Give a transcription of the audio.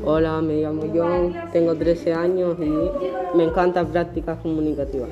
Hola, me llamo John, tengo 13 años y me encantan prácticas comunicativas.